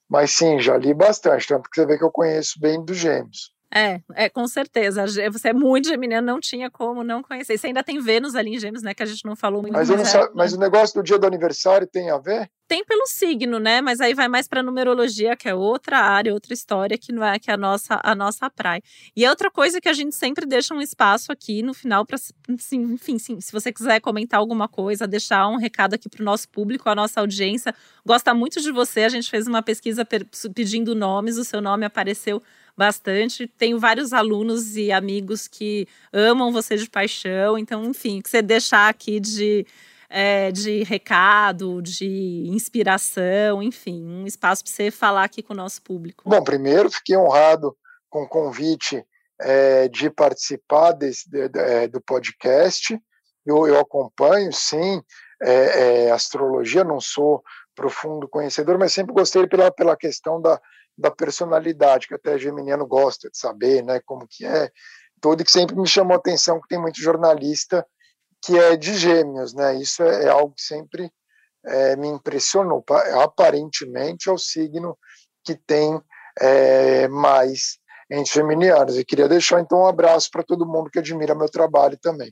mas sim, já li bastante, tanto que você vê que eu conheço bem dos gêmeos. É, é, com certeza. Você é muito geminiano, não tinha como não conhecer. Você ainda tem Vênus ali em Gêmeos, né? Que a gente não falou muito. Mas, não é- sa- mas o negócio do dia do aniversário tem a ver? Tem pelo signo, né? Mas aí vai mais para numerologia, que é outra área, outra história, que não é que é a nossa, a nossa praia. E é outra coisa que a gente sempre deixa um espaço aqui no final para, enfim, sim, se você quiser comentar alguma coisa, deixar um recado aqui para o nosso público, a nossa audiência gosta muito de você. A gente fez uma pesquisa pedindo nomes, o seu nome apareceu bastante. Tenho vários alunos e amigos que amam você de paixão. Então, enfim, que você deixar aqui de é, de recado, de inspiração, enfim, um espaço para você falar aqui com o nosso público. Bom, primeiro fiquei honrado com o convite é, de participar desse, de, de, é, do podcast. Eu, eu acompanho, sim, é, é, astrologia, não sou profundo conhecedor, mas sempre gostei pela, pela questão da, da personalidade, que até Geminiano gosta de saber, né, como que é, todo e que sempre me chamou a atenção que tem muito jornalista que é de gêmeos, né, isso é, é algo que sempre é, me impressionou, aparentemente é o signo que tem é, mais entre geminianos, e queria deixar então um abraço para todo mundo que admira meu trabalho também.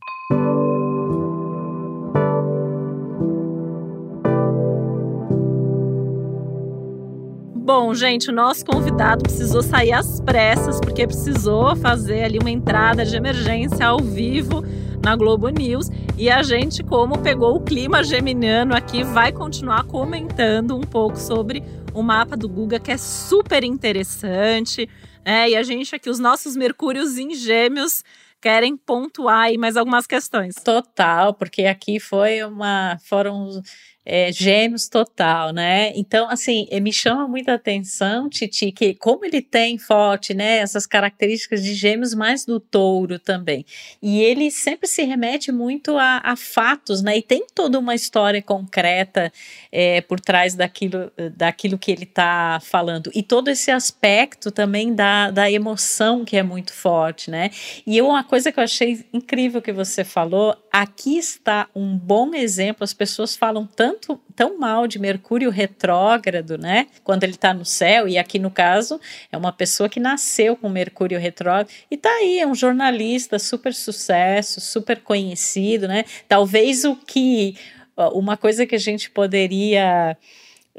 Bom, gente, o nosso convidado precisou sair às pressas, porque precisou fazer ali uma entrada de emergência ao vivo na Globo News. E a gente, como pegou o clima geminiano aqui, vai continuar comentando um pouco sobre o mapa do Guga, que é super interessante. É, e a gente aqui, os nossos Mercúrios em Gêmeos, querem pontuar aí mais algumas questões. Total, porque aqui foi uma. Foram é, gêmeos total, né? Então, assim, eh, me chama muita atenção, Titi, que como ele tem forte, né, essas características de gêmeos, mais do touro também. E ele sempre se remete muito a, a fatos, né? E tem toda uma história concreta é, por trás daquilo, daquilo que ele está falando. E todo esse aspecto também da, da emoção que é muito forte, né? E uma coisa que eu achei incrível que você falou, aqui está um bom exemplo, as pessoas falam tanto tão mal de Mercúrio retrógrado, né? Quando ele está no céu, e aqui no caso é uma pessoa que nasceu com Mercúrio retrógrado e tá aí, é um jornalista super sucesso, super conhecido, né? Talvez o que uma coisa que a gente poderia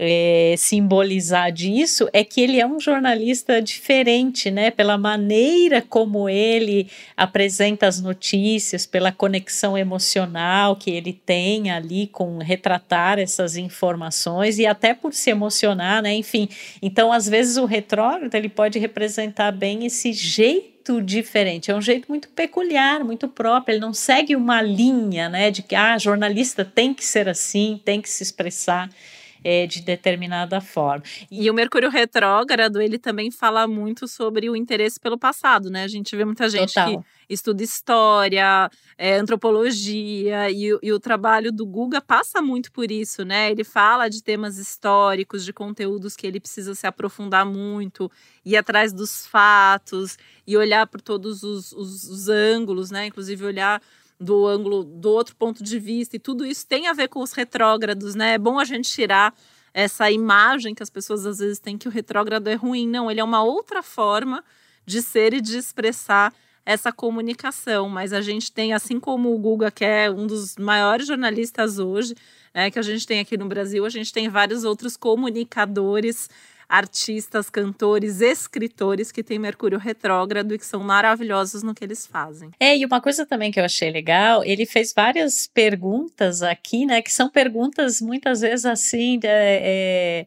é, simbolizar disso é que ele é um jornalista diferente, né? Pela maneira como ele apresenta as notícias, pela conexão emocional que ele tem ali com retratar essas informações e até por se emocionar, né? Enfim, então às vezes o retrógrado ele pode representar bem esse jeito diferente, é um jeito muito peculiar, muito próprio. Ele não segue uma linha, né, de que ah, jornalista tem que ser assim, tem que se expressar é, de determinada forma. E o Mercúrio retrógrado, ele também fala muito sobre o interesse pelo passado, né? A gente vê muita gente Total. que estuda história, é, antropologia, e, e, o trabalho do Guga passa muito por isso, né? Ele fala de temas históricos, de conteúdos que ele precisa se aprofundar muito, ir atrás dos fatos e olhar por todos os, os, os ângulos, né? Inclusive olhar do ângulo do outro ponto de vista, e tudo isso tem a ver com os retrógrados, né? É bom a gente tirar essa imagem que as pessoas às vezes têm que o retrógrado é ruim. Não, ele é uma outra forma de ser e de expressar essa comunicação. Mas a gente tem, assim como o Guga, que é um dos maiores jornalistas hoje, né, que a gente tem aqui no Brasil, a gente tem vários outros comunicadores artistas, cantores, escritores que têm Mercúrio retrógrado e que são maravilhosos no que eles fazem. É, e uma coisa também que eu achei legal, ele fez várias perguntas aqui, né, que são perguntas muitas vezes assim, é, é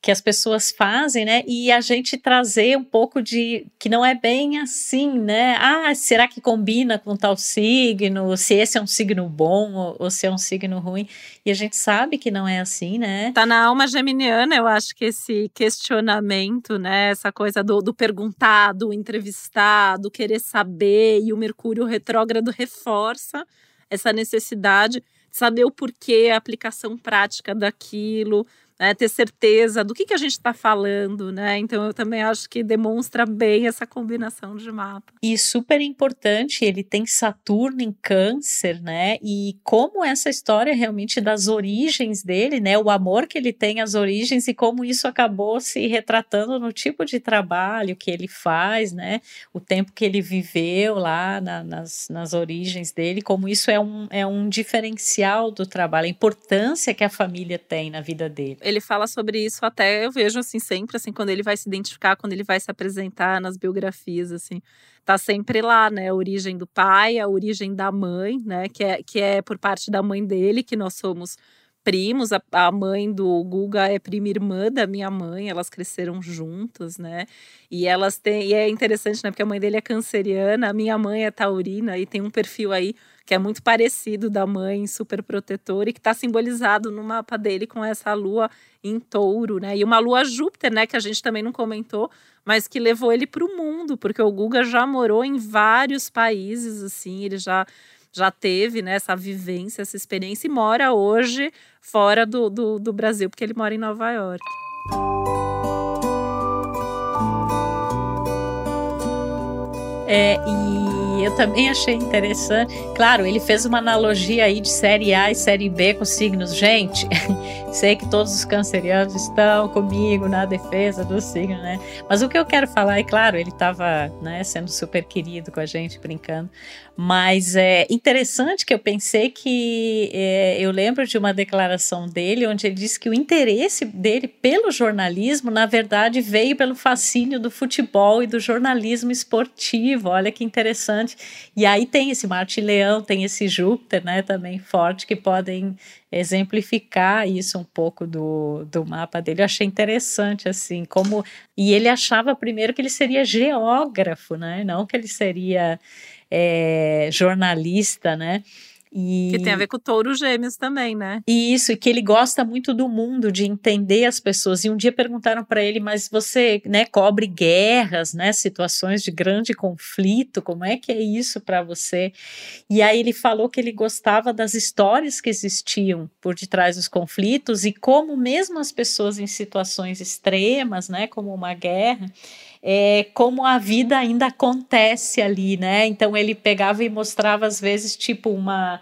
que as pessoas fazem, né? E a gente trazer um pouco de que não é bem assim, né? Ah, será que combina com tal signo? Se esse é um signo bom ou, ou se é um signo ruim? E a gente sabe que não é assim, né? Tá na alma geminiana, eu acho que esse questionamento, né? Essa coisa do, do perguntar, do entrevistar, do querer saber, e o Mercúrio retrógrado reforça essa necessidade de saber o porquê, a aplicação prática daquilo né, ter certeza do que, que a gente está falando, né? Então eu também acho que demonstra bem essa combinação de mapa. E super importante, ele tem Saturno em câncer, né? E como essa história realmente das origens dele, né? O amor que ele tem às origens e como isso acabou se retratando no tipo de trabalho que ele faz, né? O tempo que ele viveu lá na, nas, nas origens dele, como isso é um, é um diferencial do trabalho, a importância que a família tem na vida dele ele fala sobre isso até eu vejo assim sempre assim quando ele vai se identificar, quando ele vai se apresentar nas biografias assim, tá sempre lá, né, a origem do pai, a origem da mãe, né, que é que é por parte da mãe dele que nós somos primos, a, a, mãe do Guga é prima irmã da minha mãe, elas cresceram juntas, né? E elas têm, e é interessante, né? Porque a mãe dele é canceriana, a minha mãe é taurina e tem um perfil aí que é muito parecido da mãe super protetora e que está simbolizado no mapa dele com essa lua em touro, né? E uma lua Júpiter, né? Que a gente também não comentou, mas que levou ele para o mundo, porque o Guga já morou em vários países, assim, ele já já teve né, essa vivência, essa experiência e mora hoje fora do, do, do Brasil, porque ele mora em Nova York. É, e eu também achei interessante. Claro, ele fez uma analogia aí de série A e série B com signos. Gente, sei que todos os cancerianos estão comigo na defesa do signo, né? Mas o que eu quero falar, é claro, ele estava né, sendo super querido com a gente, brincando. Mas é interessante que eu pensei que é, eu lembro de uma declaração dele onde ele disse que o interesse dele pelo jornalismo, na verdade, veio pelo fascínio do futebol e do jornalismo esportivo. Olha que interessante. E aí tem esse Marte Leão, tem esse Júpiter, né, também forte, que podem exemplificar isso um pouco do, do mapa dele. Eu achei interessante, assim, como. E ele achava primeiro que ele seria geógrafo, né? Não que ele seria é, jornalista, né? E... Que tem a ver com o touro gêmeos também, né? Isso, e que ele gosta muito do mundo, de entender as pessoas. E um dia perguntaram para ele, mas você né, cobre guerras, né, situações de grande conflito, como é que é isso para você? E aí ele falou que ele gostava das histórias que existiam por detrás dos conflitos e como mesmo as pessoas em situações extremas, né, como uma guerra, é, como a vida ainda acontece ali, né? Então ele pegava e mostrava às vezes tipo uma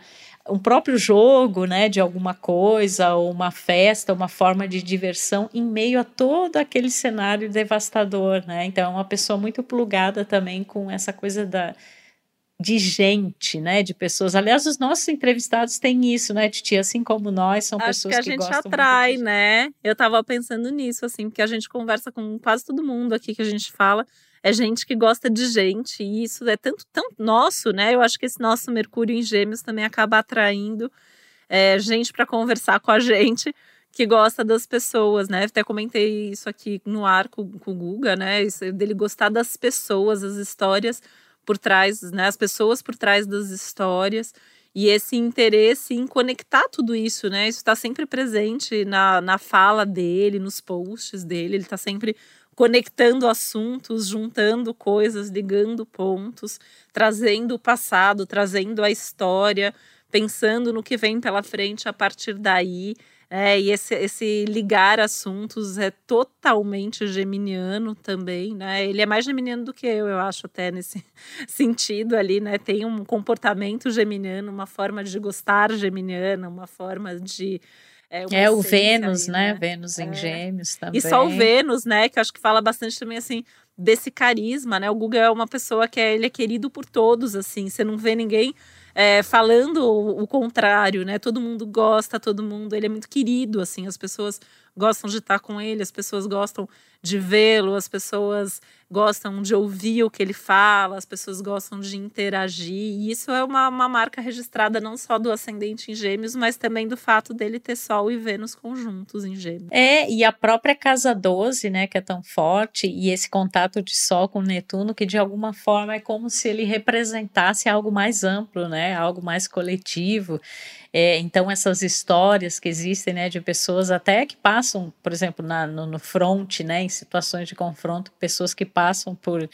um próprio jogo, né, de alguma coisa, ou uma festa, uma forma de diversão em meio a todo aquele cenário devastador, né? Então é uma pessoa muito plugada também com essa coisa da de gente, né, de pessoas. Aliás, os nossos entrevistados têm isso, né, Titi? Assim como nós, são Acho pessoas que a gente atrai, né? Eu tava pensando nisso, assim, porque a gente conversa com quase todo mundo aqui que a gente fala. É gente que gosta de gente, e isso é tanto, tanto nosso, né? Eu acho que esse nosso Mercúrio em Gêmeos também acaba atraindo é, gente para conversar com a gente que gosta das pessoas, né? Até comentei isso aqui no ar com, com o Guga, né? Isso, dele gostar das pessoas, as histórias por trás, né, as pessoas por trás das histórias e esse interesse em conectar tudo isso, né? Isso está sempre presente na, na fala dele, nos posts dele, ele está sempre conectando assuntos, juntando coisas, ligando pontos, trazendo o passado, trazendo a história, pensando no que vem pela frente a partir daí. É, e esse, esse ligar assuntos é totalmente geminiano também, né? Ele é mais geminiano do que eu, eu acho, até nesse sentido ali, né? Tem um comportamento geminiano, uma forma de gostar geminiana, uma forma de. É, é o Vênus, ali, né? né? Vênus em é. Gêmeos também. E só o Vênus, né? Que eu acho que fala bastante também assim desse carisma, né? O Google é uma pessoa que é, ele é querido por todos, assim. Você não vê ninguém é, falando o, o, contrário, né? Todo mundo gosta, todo mundo, ele é muito querido, assim, as pessoas gostam de estar com ele, as pessoas gostam de vê-lo, as pessoas gostam de ouvir o que ele fala, as pessoas gostam de interagir. E isso é uma, uma marca registrada não só do ascendente em Gêmeos, mas também do fato dele ter Sol e Vênus conjuntos em Gêmeos. É, e a própria casa 12, né, que é tão forte, e esse contato de Sol com Netuno, que de alguma forma é como se ele representasse algo mais amplo, né, algo mais coletivo. É, então, essas histórias que existem, né, de pessoas até que passam, por exemplo, na, no, no front, né, em situações de confronto, pessoas que passam por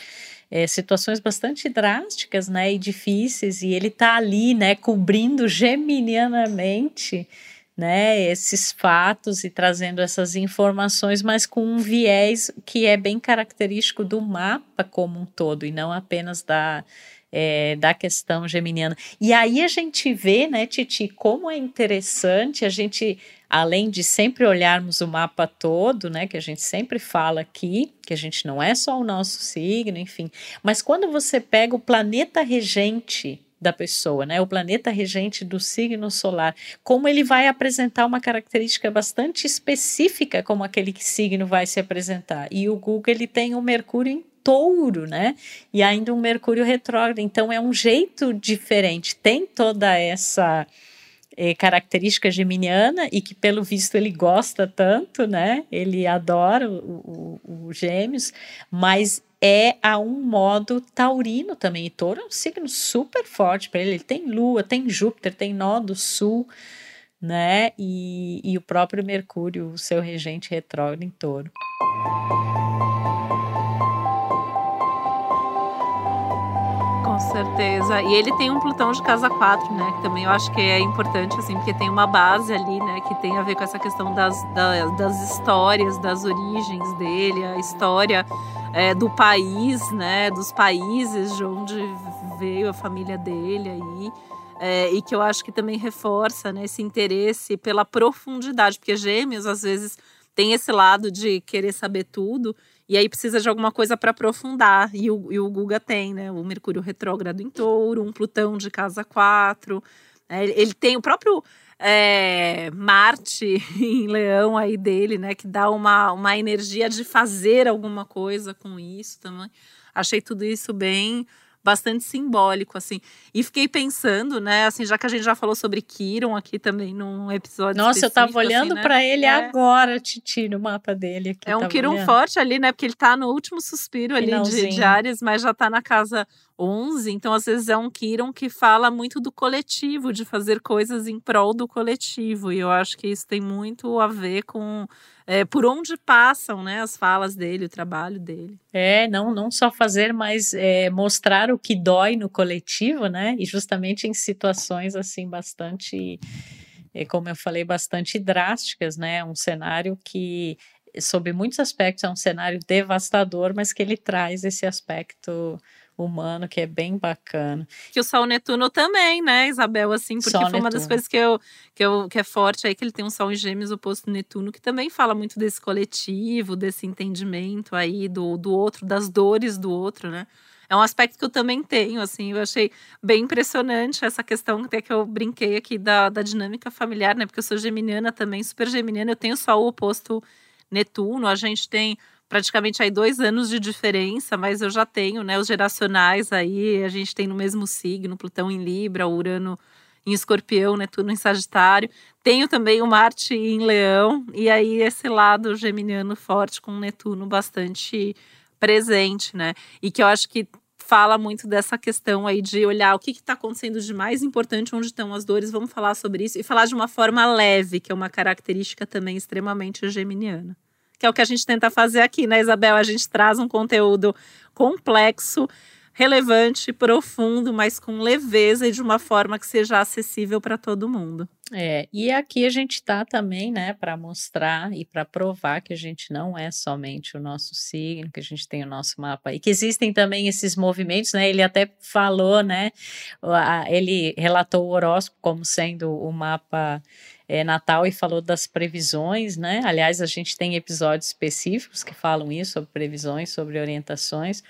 é, situações bastante drásticas, né, e difíceis, e ele está ali, né, cobrindo geminianamente, né, esses fatos e trazendo essas informações, mas com um viés que é bem característico do mapa como um todo e não apenas da é, da questão geminiana. E aí a gente vê, né, Titi, como é interessante a gente, além de sempre olharmos o mapa todo, né, que a gente sempre fala aqui, que a gente não é só o nosso signo, enfim, mas quando você pega o planeta regente da pessoa, né? O planeta regente do signo solar, como ele vai apresentar uma característica bastante específica como aquele signo vai se apresentar. E o Google ele tem o Mercúrio em touro, né? E ainda um Mercúrio retrógrado. Então é um jeito diferente. Tem toda essa é, característica geminiana e que, pelo visto, ele gosta tanto, né? Ele adora o Gêmeos, mas é a um modo taurino também. E touro é um signo super forte para ele. Ele tem Lua, tem Júpiter, tem Nó do Sul, né? E, e o próprio Mercúrio, o seu regente retrógrado em touro. Certeza. E ele tem um Plutão de casa 4, né? Que também eu acho que é importante, assim, porque tem uma base ali, né? Que tem a ver com essa questão das, das, das histórias, das origens dele, a história é, do país, né? Dos países de onde veio a família dele aí. É, e que eu acho que também reforça né, esse interesse pela profundidade, porque gêmeos às vezes tem esse lado de querer saber tudo e aí precisa de alguma coisa para aprofundar. E o, e o Guga tem, né? O Mercúrio retrógrado em touro, um Plutão de casa 4. É, ele tem o próprio é, Marte em Leão aí dele, né? Que dá uma, uma energia de fazer alguma coisa com isso também. Achei tudo isso bem bastante simbólico, assim. E fiquei pensando, né, assim, já que a gente já falou sobre Kiron aqui também num episódio Nossa, eu tava olhando assim, né? para ele é. agora, Titi, no mapa dele aqui. É um Kiron olhando. forte ali, né, porque ele tá no último suspiro ali de, de Ares, mas já tá na casa 11, então às vezes é um Kiron que fala muito do coletivo, de fazer coisas em prol do coletivo, e eu acho que isso tem muito a ver com é, por onde passam né, as falas dele, o trabalho dele. É, não, não só fazer, mas é, mostrar o que dói no coletivo, né? E justamente em situações assim bastante, é, como eu falei, bastante drásticas, né? Um cenário que sob muitos aspectos é um cenário devastador, mas que ele traz esse aspecto humano que é bem bacana. Que o Sol Netuno também, né, Isabel, assim, porque Sol foi Netuno. uma das coisas que eu, que eu que é forte aí que ele tem um Sol em Gêmeos oposto Netuno, que também fala muito desse coletivo, desse entendimento aí do, do outro, das dores do outro, né? É um aspecto que eu também tenho, assim, eu achei bem impressionante essa questão até que eu brinquei aqui da, da dinâmica familiar, né? Porque eu sou geminiana também, super geminiana, eu tenho só o oposto Netuno, a gente tem praticamente aí dois anos de diferença, mas eu já tenho, né, os geracionais aí, a gente tem no mesmo signo, Plutão em Libra, Urano em Escorpião, Netuno em Sagitário. Tenho também o Marte em Leão, e aí esse lado geminiano forte com Netuno bastante presente, né? E que eu acho que fala muito dessa questão aí de olhar o que está acontecendo de mais importante, onde estão as dores, vamos falar sobre isso e falar de uma forma leve, que é uma característica também extremamente geminiana que é o que a gente tenta fazer aqui, né, Isabel? A gente traz um conteúdo complexo, relevante, profundo, mas com leveza e de uma forma que seja acessível para todo mundo. É, e aqui a gente está também, né, para mostrar e para provar que a gente não é somente o nosso signo, que a gente tem o nosso mapa e que existem também esses movimentos, né? Ele até falou, né? Ele relatou o horóscopo como sendo o mapa é, Natal e falou das previsões, né? Aliás, a gente tem episódios específicos que falam isso, sobre previsões, sobre orientações.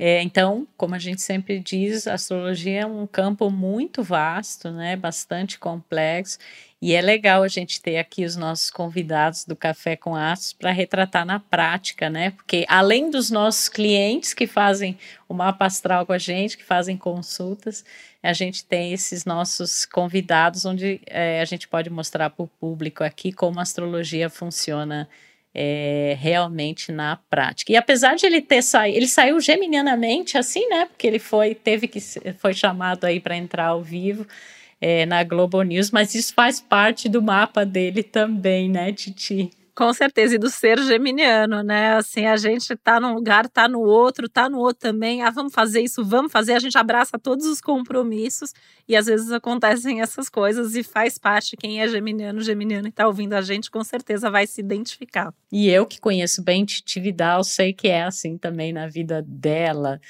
É, então, como a gente sempre diz, a astrologia é um campo muito vasto, né? Bastante complexo. E é legal a gente ter aqui os nossos convidados do Café com Astros para retratar na prática, né? Porque além dos nossos clientes que fazem o mapa astral com a gente, que fazem consultas, a gente tem esses nossos convidados onde é, a gente pode mostrar para o público aqui como a astrologia funciona é, realmente na prática. E apesar de ele ter saído, ele saiu geminianamente assim, né? Porque ele foi, teve que foi chamado aí para entrar ao vivo é, na Globo News, mas isso faz parte do mapa dele também, né, Titi? Com certeza, e do ser geminiano, né? Assim, a gente tá num lugar, tá no outro, tá no outro também. Ah, vamos fazer isso, vamos fazer. A gente abraça todos os compromissos e às vezes acontecem essas coisas e faz parte. Quem é geminiano, geminiano e tá ouvindo a gente, com certeza vai se identificar. E eu que conheço bem Titi Vidal, sei que é assim também na vida dela,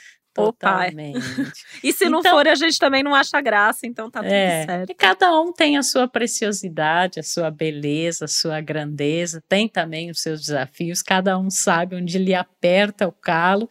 Totalmente. e se não então, for, a gente também não acha graça, então tá tudo é, certo. E cada um tem a sua preciosidade, a sua beleza, a sua grandeza, tem também os seus desafios, cada um sabe onde lhe aperta o calo,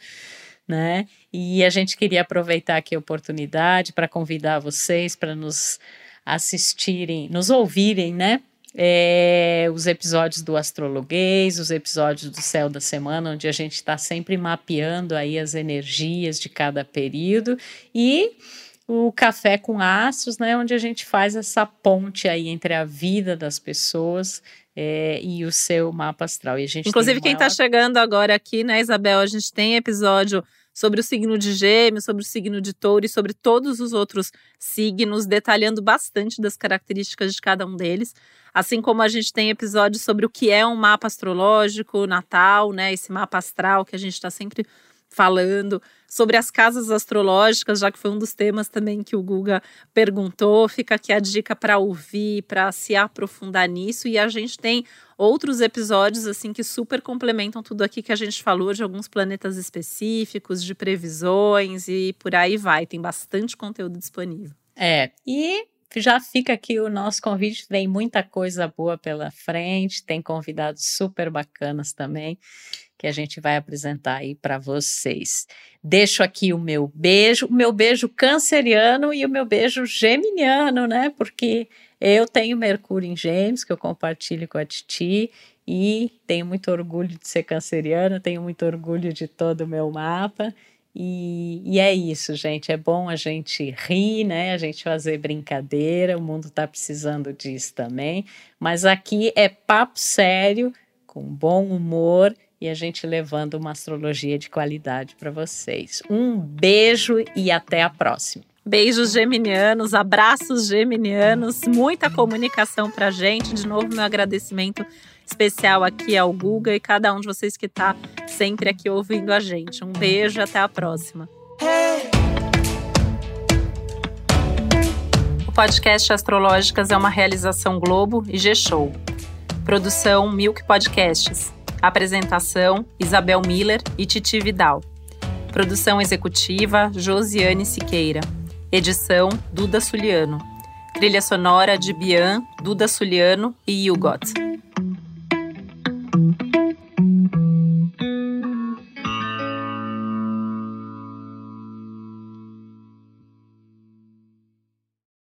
né? E a gente queria aproveitar aqui a oportunidade para convidar vocês para nos assistirem, nos ouvirem, né? É, os episódios do Astrologuês, os episódios do Céu da Semana, onde a gente está sempre mapeando aí as energias de cada período e o Café com Astros, né, onde a gente faz essa ponte aí entre a vida das pessoas é, e o seu mapa astral. E a gente Inclusive, quem está chegando agora aqui, né, Isabel, a gente tem episódio sobre o signo de Gêmeos, sobre o signo de Touro e sobre todos os outros signos, detalhando bastante das características de cada um deles. Assim como a gente tem episódios sobre o que é um mapa astrológico, natal, né? Esse mapa astral que a gente está sempre falando sobre as casas astrológicas, já que foi um dos temas também que o Guga perguntou. Fica aqui a dica para ouvir, para se aprofundar nisso. E a gente tem outros episódios assim que super complementam tudo aqui que a gente falou de alguns planetas específicos, de previsões e por aí vai. Tem bastante conteúdo disponível. É, e já fica aqui o nosso convite, vem muita coisa boa pela frente, tem convidados super bacanas também que a gente vai apresentar aí para vocês. Deixo aqui o meu beijo, o meu beijo canceriano e o meu beijo geminiano, né? Porque eu tenho Mercúrio em Gêmeos, que eu compartilho com a Titi, e tenho muito orgulho de ser canceriana, tenho muito orgulho de todo o meu mapa. E, e, é isso, gente. É bom a gente rir, né? A gente fazer brincadeira. O mundo está precisando disso também. Mas aqui é papo sério, com bom humor e a gente levando uma astrologia de qualidade para vocês. Um beijo e até a próxima. Beijos geminianos, abraços geminianos, muita comunicação para gente. De novo, meu agradecimento especial aqui ao Guga e cada um de vocês que está sempre aqui ouvindo a gente. Um beijo até a próxima. O podcast Astrológicas é uma realização Globo e G-Show. Produção Milk Podcasts. Apresentação: Isabel Miller e Titi Vidal. Produção executiva: Josiane Siqueira. Edição: Duda Suliano. Trilha sonora de Bian, Duda Suliano e Hugot.